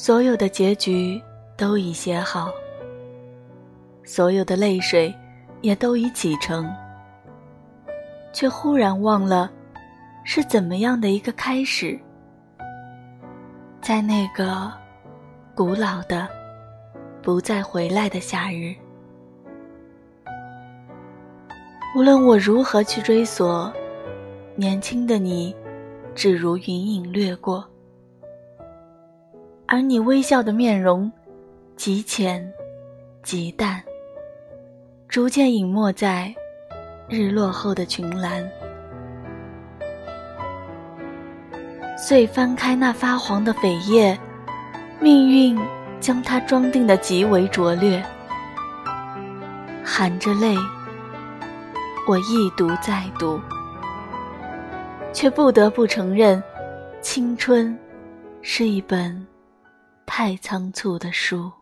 所有的结局都已写好，所有的泪水也都已启程，却忽然忘了是怎么样的一个开始。在那个古老的、不再回来的夏日，无论我如何去追索，年轻的你，只如云影掠过。而你微笑的面容，极浅，极淡，逐渐隐没在日落后的群岚。遂翻开那发黄的扉页，命运将它装订的极为拙劣。含着泪，我一读再读，却不得不承认，青春是一本。太仓促的书。